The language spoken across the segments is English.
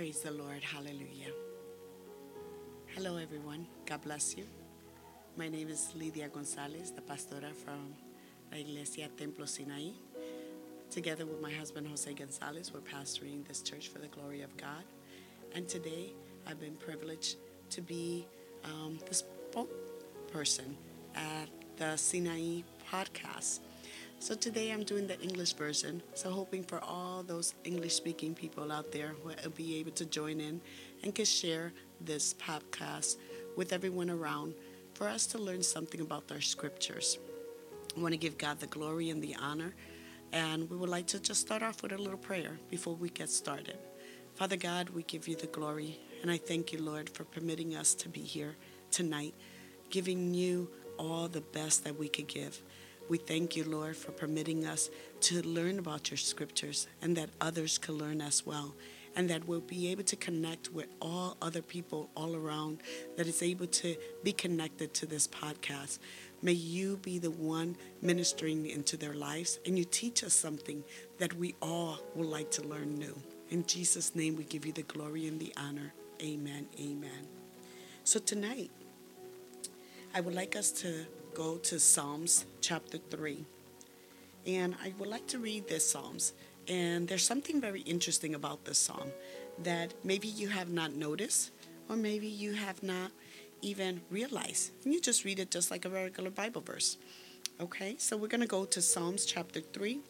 Praise the Lord. Hallelujah. Hello, everyone. God bless you. My name is Lydia Gonzalez, the pastora from La Iglesia Templo Sinaí. Together with my husband, Jose Gonzalez, we're pastoring this church for the glory of God. And today, I've been privileged to be um, the spokesperson at the Sinaí podcast. So today I'm doing the English version. So hoping for all those English speaking people out there who will be able to join in and can share this podcast with everyone around for us to learn something about our scriptures. I want to give God the glory and the honor. And we would like to just start off with a little prayer before we get started. Father God, we give you the glory. And I thank you, Lord, for permitting us to be here tonight, giving you all the best that we could give. We thank you, Lord, for permitting us to learn about your scriptures and that others can learn as well. And that we'll be able to connect with all other people all around that is able to be connected to this podcast. May you be the one ministering into their lives and you teach us something that we all would like to learn new. In Jesus' name, we give you the glory and the honor. Amen. Amen. So tonight, I would like us to go to Psalms chapter 3. And I would like to read this Psalms. And there's something very interesting about this psalm that maybe you have not noticed, or maybe you have not even realized. And you just read it just like a regular Bible verse. Okay, so we're going to go to Psalms chapter 3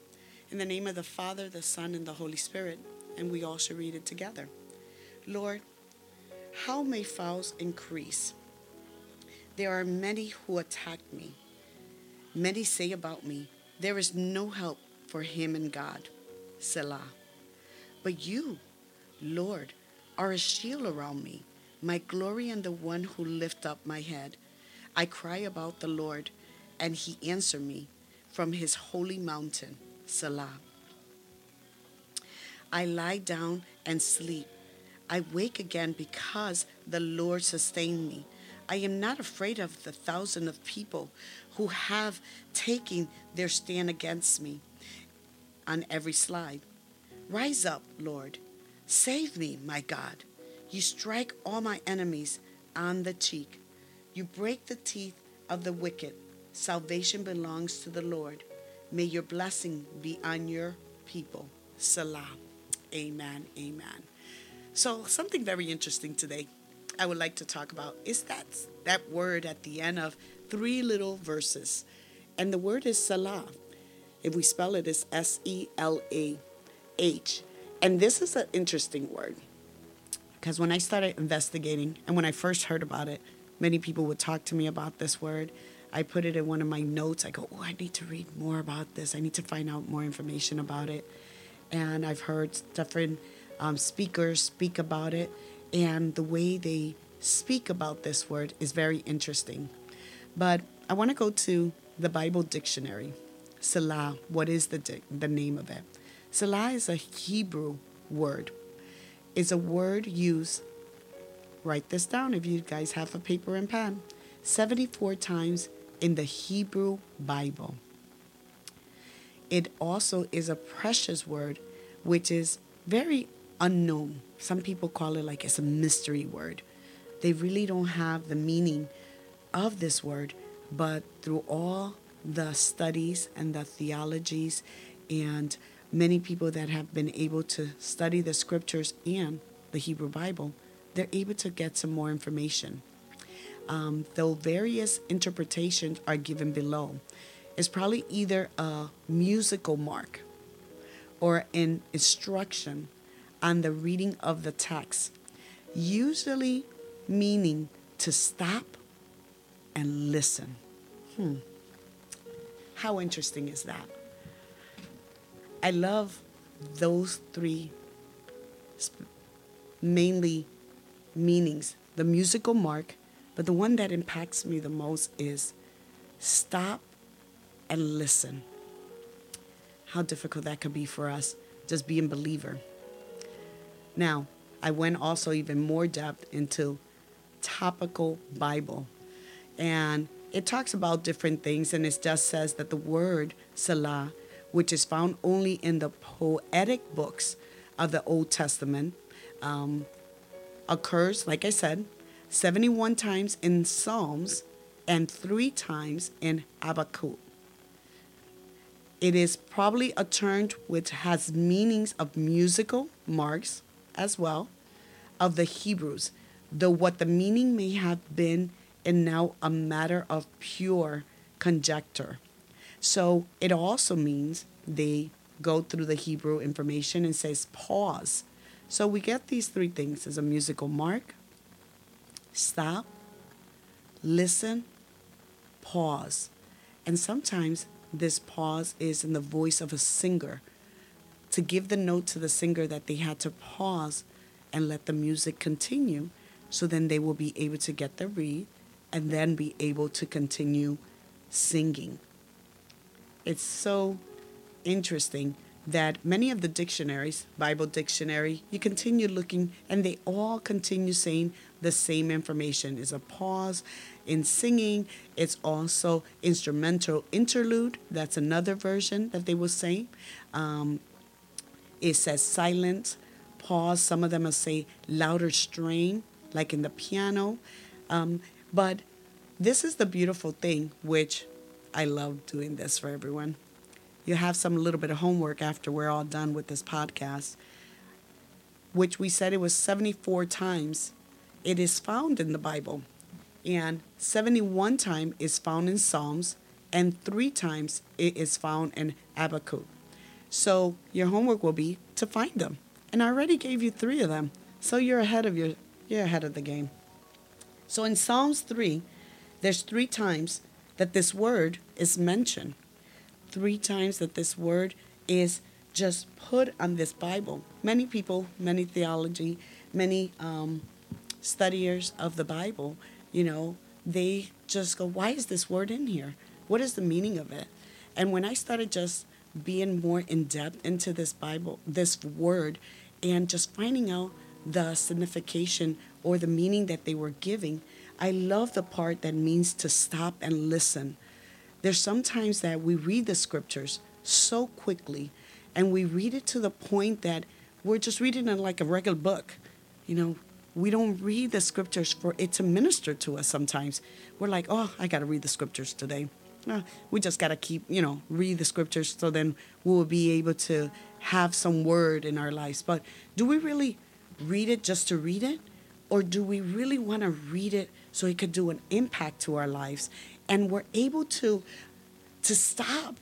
in the name of the Father, the Son, and the Holy Spirit. And we all should read it together. Lord, how may fowls increase? There are many who attack me. Many say about me, There is no help for him in God. Selah. But you, Lord, are a shield around me, my glory and the one who lift up my head. I cry about the Lord, and he answered me from his holy mountain. Selah. I lie down and sleep. I wake again because the Lord sustained me. I am not afraid of the thousand of people who have taken their stand against me on every slide. Rise up, Lord. Save me, my God. You strike all my enemies on the cheek. You break the teeth of the wicked. Salvation belongs to the Lord. May your blessing be on your people. Selah. Amen. Amen. So, something very interesting today. I would like to talk about is that that word at the end of three little verses. And the word is Selah. If we spell it, it's S E L A H. And this is an interesting word because when I started investigating and when I first heard about it, many people would talk to me about this word. I put it in one of my notes. I go, Oh, I need to read more about this. I need to find out more information about it. And I've heard different um, speakers speak about it and the way they speak about this word is very interesting. But I want to go to the Bible dictionary. Selah, what is the, di- the name of it? Selah is a Hebrew word. It's a word used, write this down if you guys have a paper and pen, 74 times in the Hebrew Bible. It also is a precious word, which is very unknown. Some people call it like it's a mystery word. They really don't have the meaning of this word, but through all the studies and the theologies and many people that have been able to study the scriptures and the Hebrew Bible, they're able to get some more information. Um, though various interpretations are given below, it's probably either a musical mark or an instruction on the reading of the text, usually meaning to stop and listen. Hmm. How interesting is that? I love those three mainly meanings the musical mark, but the one that impacts me the most is stop and listen. How difficult that could be for us, just being believer. Now, I went also even more depth into topical Bible. And it talks about different things, and it just says that the word Selah, which is found only in the poetic books of the Old Testament, um, occurs, like I said, 71 times in Psalms and three times in Habakkuk. It is probably a term which has meanings of musical marks as well of the Hebrews, though what the meaning may have been and now a matter of pure conjecture. So it also means they go through the Hebrew information and says pause. So we get these three things as a musical mark, stop, listen, pause. And sometimes this pause is in the voice of a singer to give the note to the singer that they had to pause and let the music continue so then they will be able to get the read and then be able to continue singing. It's so interesting that many of the dictionaries, Bible dictionary, you continue looking and they all continue saying the same information is a pause in singing. It's also instrumental interlude. That's another version that they will say. Um, it says silent, pause. Some of them will say louder strain, like in the piano. Um, but this is the beautiful thing, which I love doing this for everyone. You have some little bit of homework after we're all done with this podcast, which we said it was 74 times. It is found in the Bible, and 71 times is found in Psalms, and three times it is found in Habakkuk. So your homework will be to find them. And I already gave you three of them. So you're ahead of your you're ahead of the game. So in Psalms 3, there's three times that this word is mentioned. Three times that this word is just put on this Bible. Many people, many theology, many um, studiers of the Bible, you know, they just go, why is this word in here? What is the meaning of it? And when I started just being more in depth into this Bible, this word, and just finding out the signification or the meaning that they were giving, I love the part that means to stop and listen. There's sometimes that we read the scriptures so quickly and we read it to the point that we're just reading it like a regular book. You know, we don't read the scriptures for it to minister to us sometimes. We're like, oh, I got to read the scriptures today. No, we just got to keep, you know, read the scriptures so then we'll be able to have some word in our lives. But do we really read it just to read it? Or do we really want to read it so it could do an impact to our lives and we're able to to stop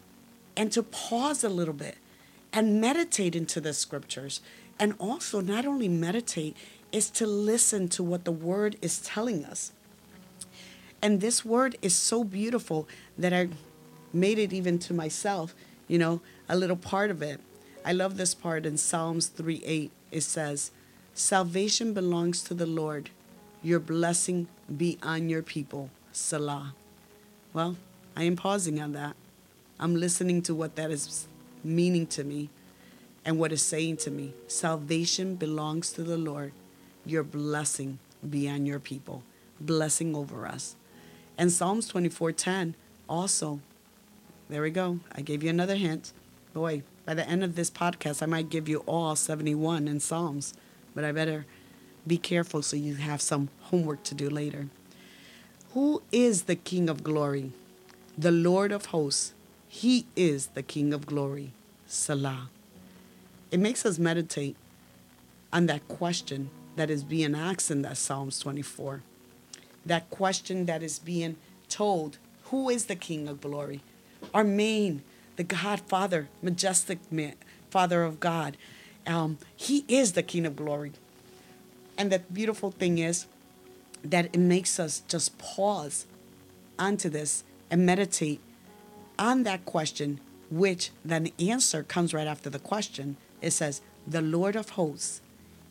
and to pause a little bit and meditate into the scriptures and also not only meditate is to listen to what the word is telling us and this word is so beautiful that i made it even to myself you know a little part of it i love this part in psalms 3 8 it says salvation belongs to the lord your blessing be on your people. Selah. Well, I am pausing on that. I'm listening to what that is meaning to me and what is saying to me. Salvation belongs to the Lord. Your blessing be on your people. Blessing over us. And Psalms 24:10 also. There we go. I gave you another hint. Boy, by the end of this podcast, I might give you all 71 in Psalms, but I better be careful so you have some homework to do later. Who is the King of glory? The Lord of hosts. He is the King of glory. Selah. It makes us meditate on that question that is being asked in that Psalms 24. That question that is being told Who is the King of glory? Our main, the God Father, majestic man, Father of God. Um, he is the King of glory. And the beautiful thing is that it makes us just pause onto this and meditate on that question, which then the answer comes right after the question. It says, The Lord of hosts,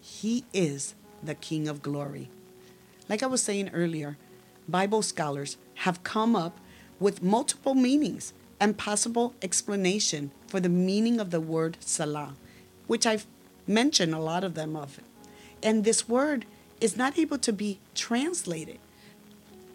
He is the King of glory. Like I was saying earlier, Bible scholars have come up with multiple meanings and possible explanation for the meaning of the word selah, which I've mentioned a lot of them of and this word is not able to be translated.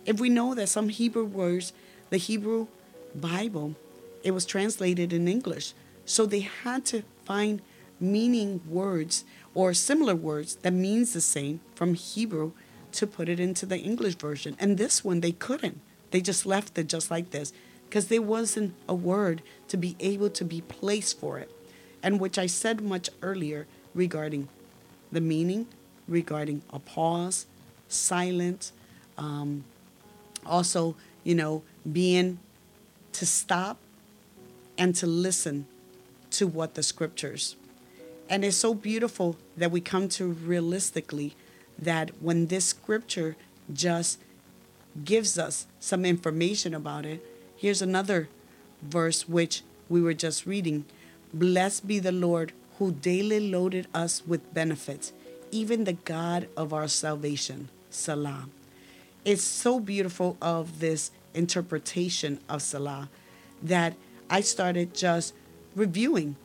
If we know that some Hebrew words, the Hebrew Bible, it was translated in English. So they had to find meaning words or similar words that means the same from Hebrew to put it into the English version. And this one they couldn't. They just left it just like this because there wasn't a word to be able to be placed for it. And which I said much earlier regarding the meaning, regarding a pause, silence, um, also, you know, being to stop and to listen to what the scriptures. And it's so beautiful that we come to realistically that when this scripture just gives us some information about it, here's another verse which we were just reading. Blessed be the Lord who daily loaded us with benefits, even the God of our salvation. Selah. It's so beautiful of this interpretation of Selah that I started just reviewing,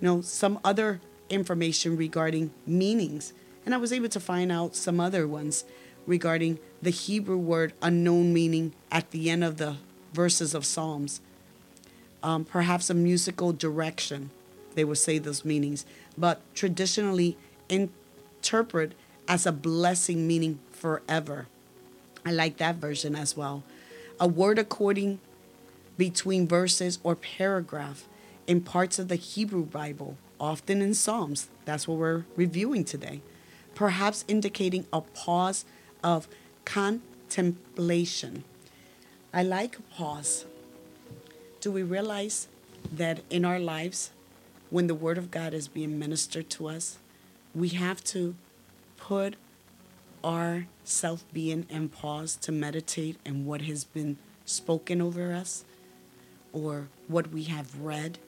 you know, some other information regarding meanings. And I was able to find out some other ones regarding the Hebrew word unknown meaning at the end of the verses of Psalms. Um, perhaps a musical direction, they would say those meanings, but traditionally interpret as a blessing meaning forever. I like that version as well. A word according between verses or paragraph in parts of the Hebrew Bible, often in Psalms. That's what we're reviewing today. Perhaps indicating a pause of contemplation. I like pause. Do we realize that in our lives, when the Word of God is being ministered to us, we have to put our self being and pause to meditate and what has been spoken over us or what we have read,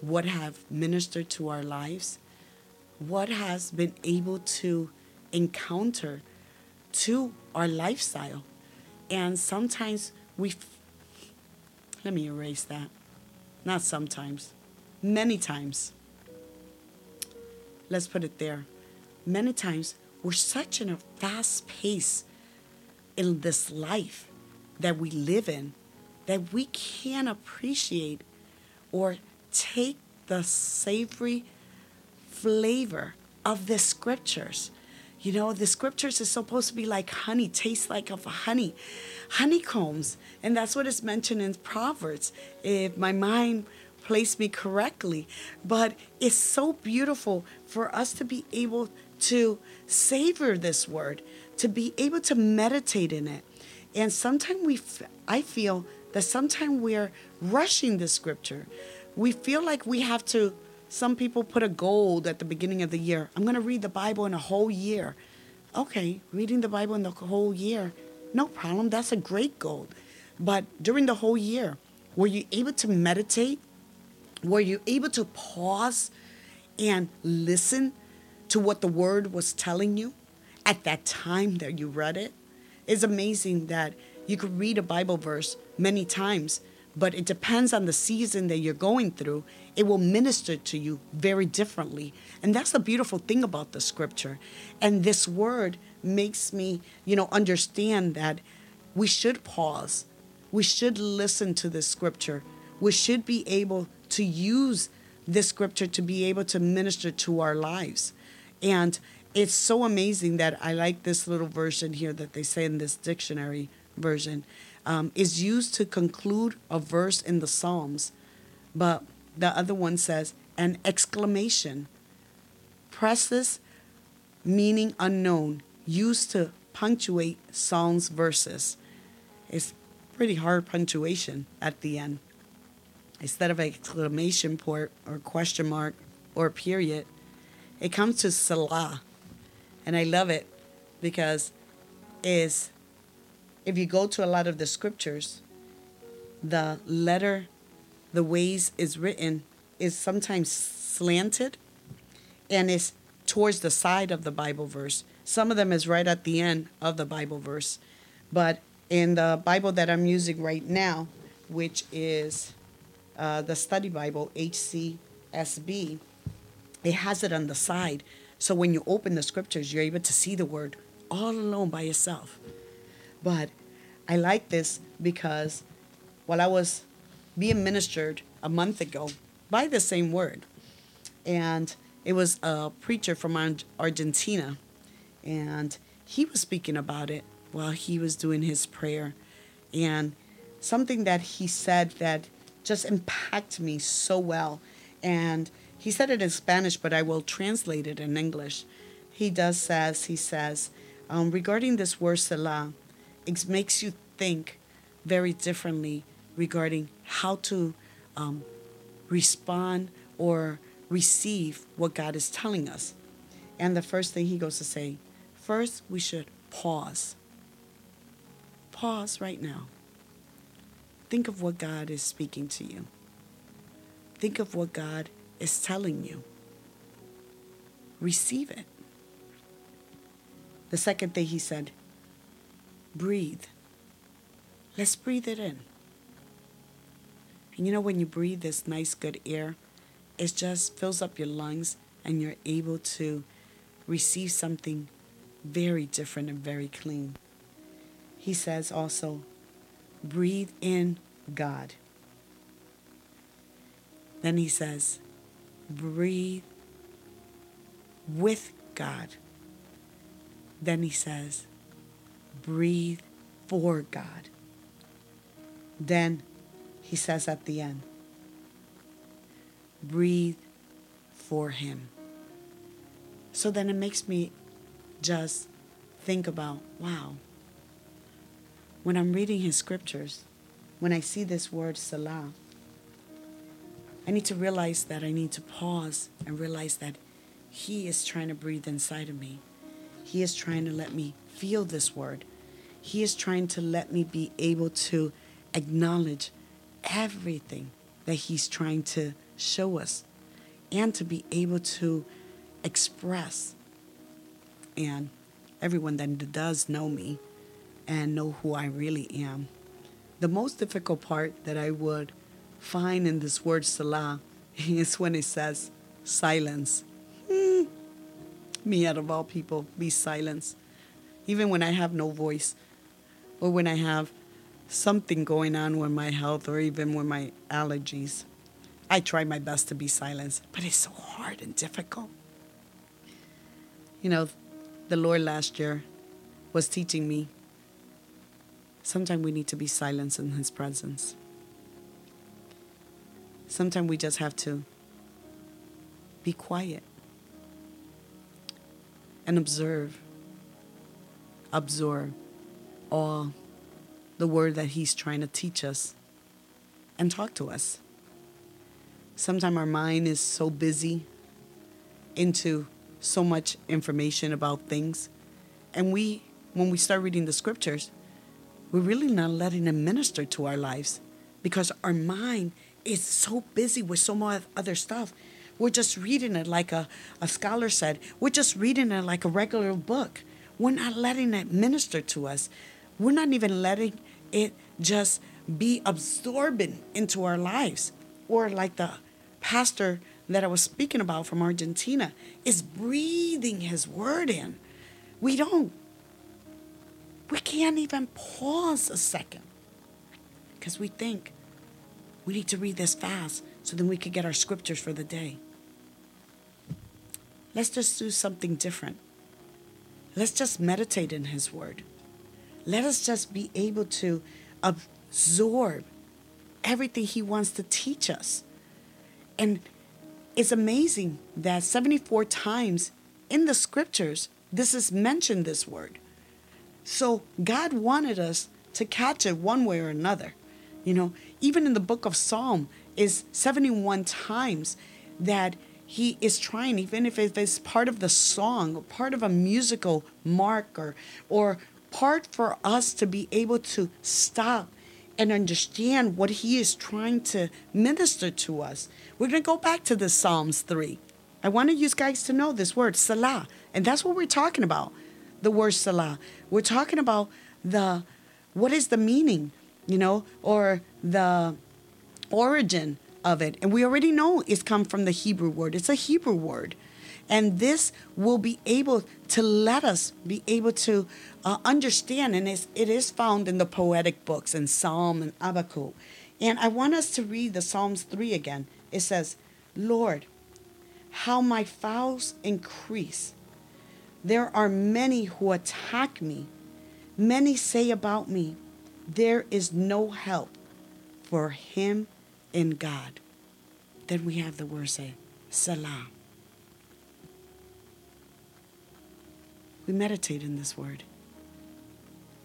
what have ministered to our lives, what has been able to encounter to our lifestyle. And sometimes we, let me erase that. Not sometimes, many times. Let's put it there. Many times we're such in a fast pace in this life that we live in that we can't appreciate or take the savory flavor of the scriptures. You know, the scriptures is supposed to be like honey, taste like of honey, honeycombs. And that's what is mentioned in Proverbs, if my mind placed me correctly. But it's so beautiful for us to be able to savor this word, to be able to meditate in it. And sometimes we, I feel that sometimes we're rushing the scripture. We feel like we have to, some people put a goal at the beginning of the year. I'm going to read the Bible in a whole year. Okay, reading the Bible in the whole year, no problem. That's a great goal. But during the whole year, were you able to meditate? Were you able to pause and listen to what the word was telling you at that time that you read it? It's amazing that you could read a Bible verse many times, but it depends on the season that you're going through. It will minister to you very differently. And that's the beautiful thing about the scripture. And this word makes me, you know, understand that we should pause. We should listen to the scripture. We should be able to use this scripture to be able to minister to our lives. And it's so amazing that I like this little version here that they say in this dictionary version um, is used to conclude a verse in the Psalms, but the other one says an exclamation. Preces, meaning unknown, used to punctuate Psalms verses. It's pretty hard punctuation at the end. Instead of an exclamation point or question mark or period, it comes to Selah. And I love it because it's if you go to a lot of the scriptures, the letter, the ways is written is sometimes slanted and is towards the side of the Bible verse. Some of them is right at the end of the Bible verse. But in the Bible that I'm using right now, which is uh, the study Bible, HCSB, it has it on the side. So when you open the scriptures, you're able to see the word all alone by yourself. But I like this because while I was being ministered a month ago by the same word, and it was a preacher from Argentina, and he was speaking about it while he was doing his prayer. And something that he said that just impacted me so well. And he said it in Spanish, but I will translate it in English. He does says, he says, um, regarding this word Selah, it makes you think very differently regarding how to um, respond or receive what God is telling us. And the first thing he goes to say, first, we should pause. Pause right now. Think of what God is speaking to you. Think of what God is telling you. Receive it. The second thing he said, breathe. Let's breathe it in. And you know, when you breathe this nice, good air, it just fills up your lungs and you're able to receive something very different and very clean. He says also, breathe in God. Then he says, breathe with God. Then he says, breathe for God. Then he says at the end, breathe for him. So then it makes me just think about wow, when I'm reading his scriptures, when I see this word Selah, I need to realize that I need to pause and realize that he is trying to breathe inside of me. He is trying to let me feel this word. He is trying to let me be able to acknowledge everything that He's trying to show us and to be able to express. And everyone that does know me and know who I really am. The most difficult part that I would find in this word Selah is when it says silence. Hmm. Me, out of all people, be silence. Even when I have no voice or when I have something going on with my health or even with my allergies. I try my best to be silent, but it's so hard and difficult. You know, the Lord last year was teaching me sometimes we need to be silent in His presence. Sometimes we just have to be quiet and observe, absorb all the word that He's trying to teach us and talk to us. Sometimes our mind is so busy into so much information about things. And we, when we start reading the scriptures, we're really not letting them minister to our lives because our mind is so busy with so much other stuff. We're just reading it like a, a scholar said, we're just reading it like a regular book. We're not letting it minister to us. We're not even letting it just be absorbing into our lives. Or like the pastor that I was speaking about from Argentina is breathing his word in. We don't. We can't even pause a second because we think we need to read this fast so then we could get our scriptures for the day. Let's just do something different. Let's just meditate in His Word. Let us just be able to absorb everything He wants to teach us. And it's amazing that 74 times in the scriptures, this is mentioned, this word. So God wanted us to catch it one way or another. You know, even in the book of Psalm is 71 times that he is trying, even if it's part of the song part of a musical marker or part for us to be able to stop and understand what he is trying to minister to us. We're going to go back to the Psalms 3. I want you guys to know this word, Selah. And that's what we're talking about, the word Selah. We're talking about the, what is the meaning, you know, or the origin of it. And we already know it's come from the Hebrew word. It's a Hebrew word. And this will be able to let us be able to uh, understand, and it's, it is found in the poetic books in Psalm and Habakkuk. And I want us to read the Psalms 3 again. It says, Lord, how my foes increase. There are many who attack me. Many say about me, There is no help for him in God. Then we have the word say, Selah. We meditate in this word.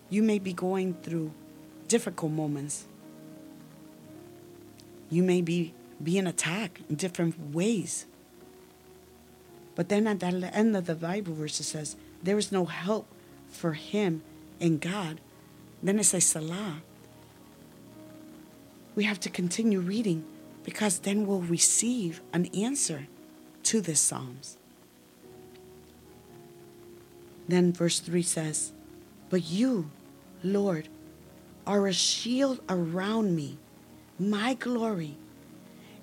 You may be going through difficult moments. You may be being attacked in different ways. But then at the end of the Bible verse, it says, There is no help for him in God. Then it says, Selah. We have to continue reading because then we'll receive an answer to this Psalms. Then verse 3 says, But you, Lord, are a shield around me, my glory,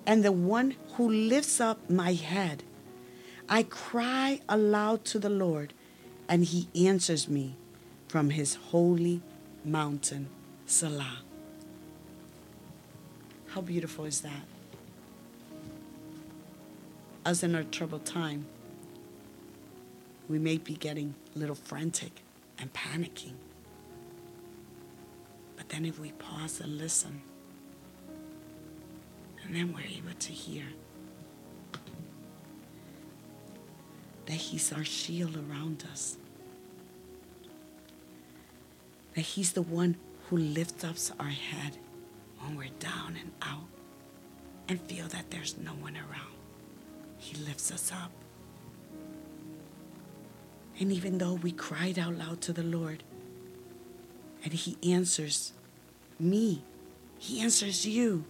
and the one who lifts up my head. I cry aloud to the Lord, and he answers me from his holy mountain, Selah. How beautiful is that? Us in our troubled time, we may be getting a little frantic and panicking. But then if we pause and listen, and then we're able to hear that He's our shield around us. That He's the one who lifts up our head when we're down and out and feel that there's no one around. He lifts us up. And even though we cried out loud to the Lord and He answers me, He answers you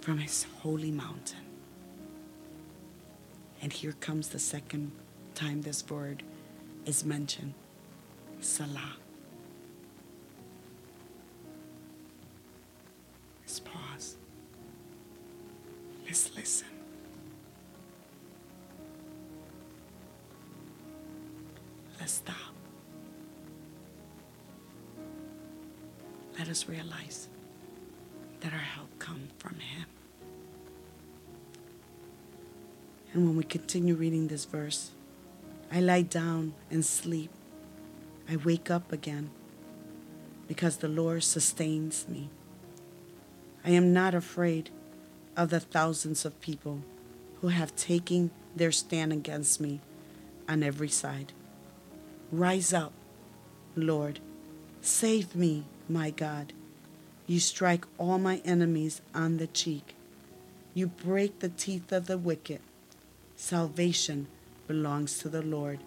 from His holy mountain. And here comes the second time this word is mentioned Selah. Let's listen. Let's stop. Let us realize that our help comes from Him. And when we continue reading this verse, I lie down and sleep. I wake up again because the Lord sustains me. I am not afraid of the thousands of people who have taken their stand against me on every side. Rise up, Lord. Save me, my God. You strike all my enemies on the cheek. You break the teeth of the wicked. Salvation belongs to the Lord.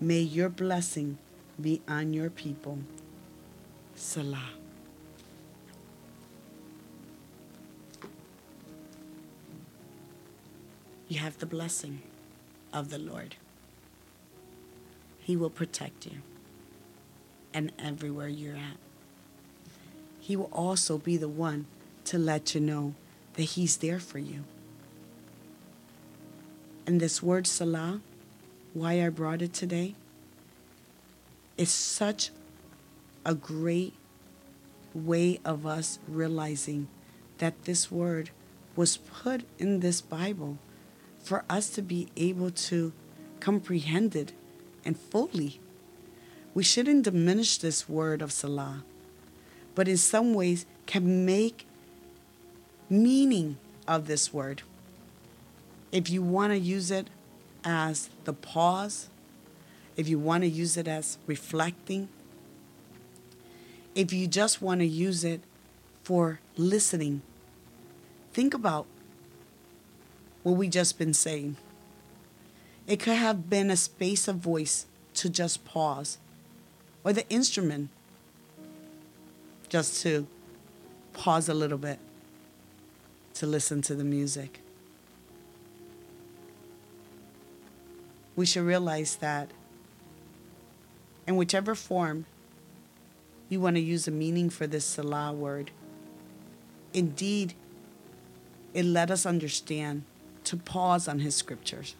May your blessing be on your people. Selah. You have the blessing of the Lord. He will protect you and everywhere you're at. He will also be the one to let you know that He's there for you. And this word Selah, why I brought it today, is such a great way of us realizing that this word was put in this Bible for us to be able to comprehend it and fully. We shouldn't diminish this word of Selah, but in some ways can make meaning of this word. If you want to use it as the pause, if you want to use it as reflecting, if you just want to use it for listening, think about what we just been saying. It could have been a space of voice to just pause, or the instrument just to pause a little bit to listen to the music. We should realize that in whichever form you want to use a meaning for this Selah word, indeed, it let us understand to pause on His scriptures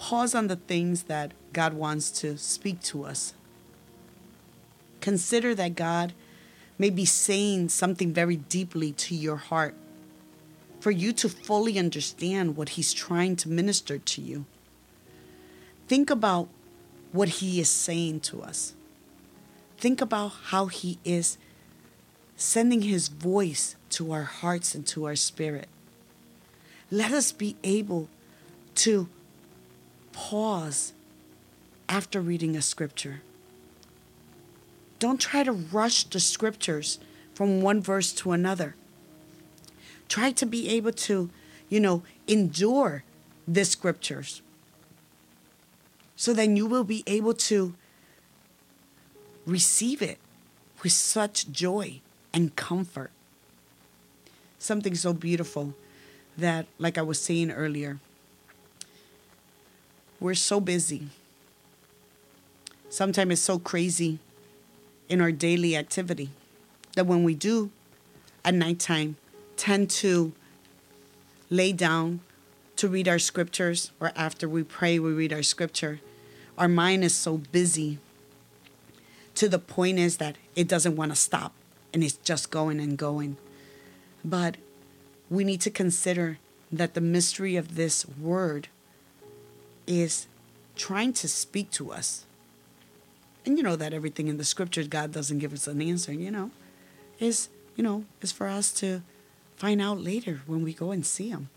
pause on the things that God wants to speak to us. Consider that God may be saying something very deeply to your heart for you to fully understand what He's trying to minister to you. Think about what He is saying to us. Think about how He is sending His voice to our hearts and to our spirit. Let us be able to pause after reading a scripture. Don't try to rush the scriptures from one verse to another. Try to be able to, you know, endure the scriptures. So then you will be able to receive it with such joy and comfort. Something so beautiful that, like I was saying earlier, we're so busy. Sometimes it's so crazy in our daily activity that when we do at nighttime tend to lay down to read our scriptures or after we pray we read our scripture our mind is so busy to the point is that it doesn't want to stop and it's just going and going but we need to consider that the mystery of this word is trying to speak to us. And you know that everything in the scriptures, God doesn't give us an answer, you know, is, you know, is for us to find out later when we go and see Him.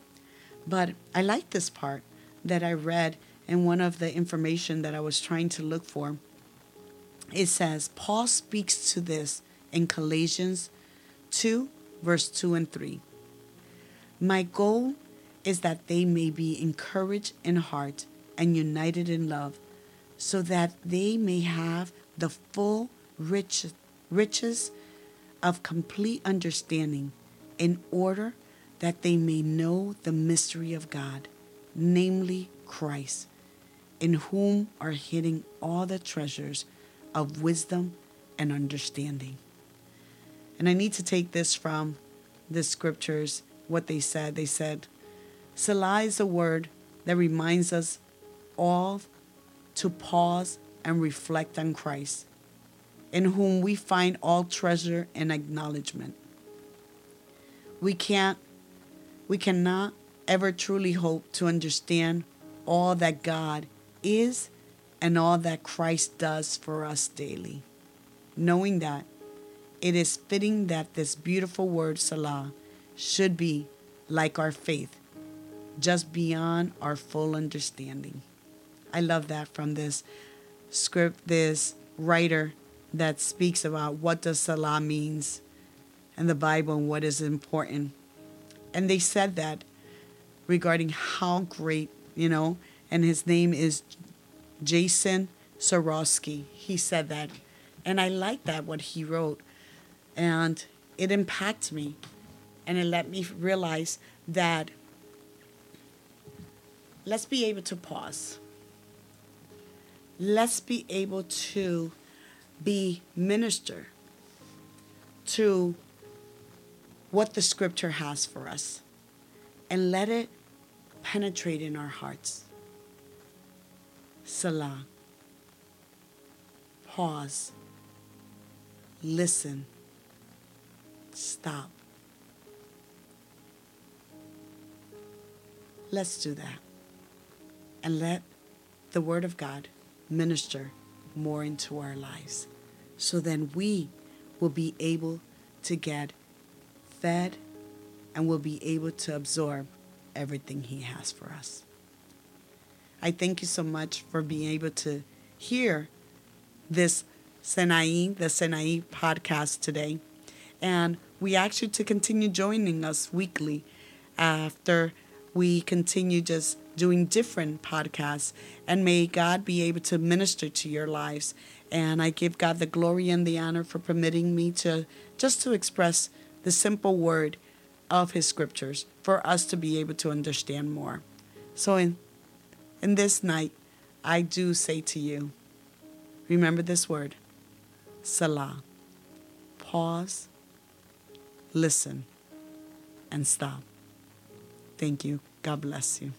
But I like this part that I read in one of the information that I was trying to look for. It says, Paul speaks to this in Galatians 2, verse 2 and 3. My goal is that they may be encouraged in heart and united in love, so that they may have the full rich, riches of complete understanding, in order that they may know the mystery of God, namely Christ, in whom are hidden all the treasures of wisdom and understanding. And I need to take this from the scriptures, what they said. They said, Selah is a word that reminds us all to pause and reflect on Christ, in whom we find all treasure and acknowledgement. We can't, we cannot ever truly hope to understand all that God is and all that Christ does for us daily. Knowing that, it is fitting that this beautiful word, Selah, should be like our faith, just beyond our full understanding. I love that from this script, this writer that speaks about what does Selah means in the Bible and what is important. And they said that regarding how great, you know, and his name is Jason Soroski. He said that. And I like that, what he wrote. And it impacts me. And it let me realize that let's be able to pause let's be able to be minister to what the scripture has for us and let it penetrate in our hearts. Selah. Pause. Listen. Stop. Let's do that. And let the Word of God minister more into our lives. So then we will be able to get fed and will be able to absorb everything He has for us. I thank you so much for being able to hear this Sinaí, the Sinaí podcast today. And we ask you to continue joining us weekly after we continue just doing different podcasts. And may God be able to minister to your lives. And I give God the glory and the honor for permitting me to just to express the simple word of his scriptures for us to be able to understand more. So in in this night, I do say to you, remember this word, Selah. Pause, listen, and stop. Thank you. God bless you.